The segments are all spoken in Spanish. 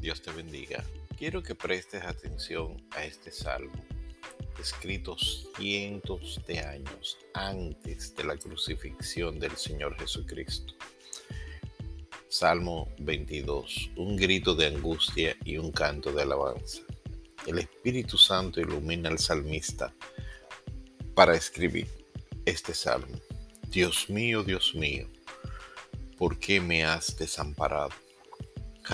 Dios te bendiga. Quiero que prestes atención a este salmo, escrito cientos de años antes de la crucifixión del Señor Jesucristo. Salmo 22, un grito de angustia y un canto de alabanza. El Espíritu Santo ilumina al salmista para escribir este salmo. Dios mío, Dios mío, ¿por qué me has desamparado?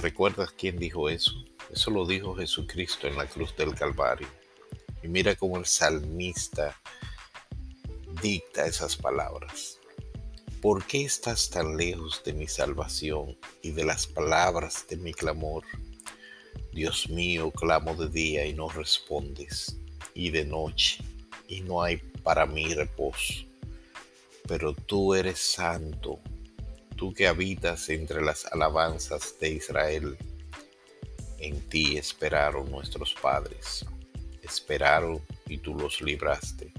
¿Recuerdas quién dijo eso? Eso lo dijo Jesucristo en la cruz del Calvario. Y mira cómo el salmista dicta esas palabras. ¿Por qué estás tan lejos de mi salvación y de las palabras de mi clamor? Dios mío, clamo de día y no respondes, y de noche y no hay para mí reposo. Pero tú eres santo, tú que habitas entre las alabanzas de Israel, en ti esperaron nuestros padres, esperaron y tú los libraste,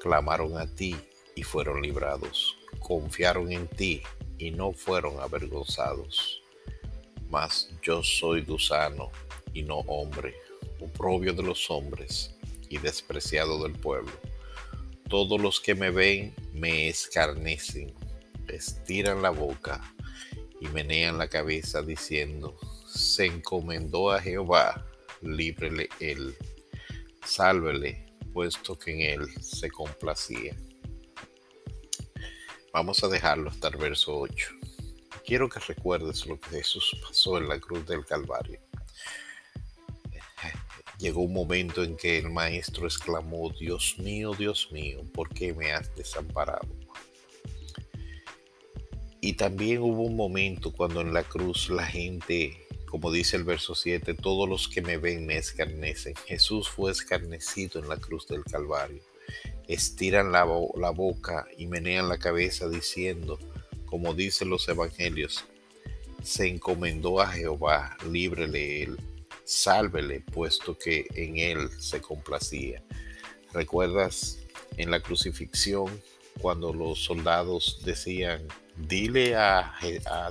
clamaron a ti y fueron librados, confiaron en ti y no fueron avergonzados. Mas yo soy gusano y no hombre, oprobio de los hombres y despreciado del pueblo. Todos los que me ven me escarnecen estiran la boca y menean la cabeza diciendo, se encomendó a Jehová, líbrele él, sálvele, puesto que en él se complacía. Vamos a dejarlo hasta el verso 8. Quiero que recuerdes lo que Jesús pasó en la cruz del Calvario. Llegó un momento en que el maestro exclamó, Dios mío, Dios mío, ¿por qué me has desamparado? Y también hubo un momento cuando en la cruz la gente, como dice el verso 7, todos los que me ven me escarnecen. Jesús fue escarnecido en la cruz del Calvario. Estiran la, la boca y menean la cabeza diciendo, como dicen los evangelios, se encomendó a Jehová, líbrele él, sálvele, puesto que en él se complacía. ¿Recuerdas en la crucifixión cuando los soldados decían, dile a,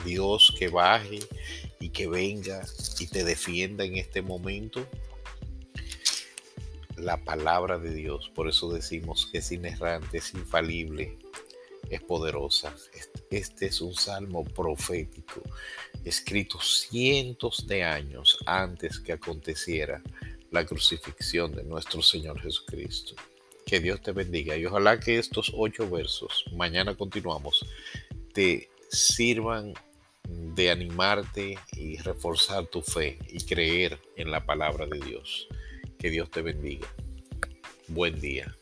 Dios que baje y que venga y te defienda en este momento. La palabra de Dios, por eso decimos que es inerrante, es infalible, es poderosa. Este es un salmo profético, escrito cientos de años antes que aconteciera la crucifixión de nuestro Señor Jesucristo. Que Dios te bendiga y ojalá que estos ocho versos, mañana continuamos, sirvan de animarte y reforzar tu fe y creer en la palabra de Dios. Que Dios te bendiga. Buen día.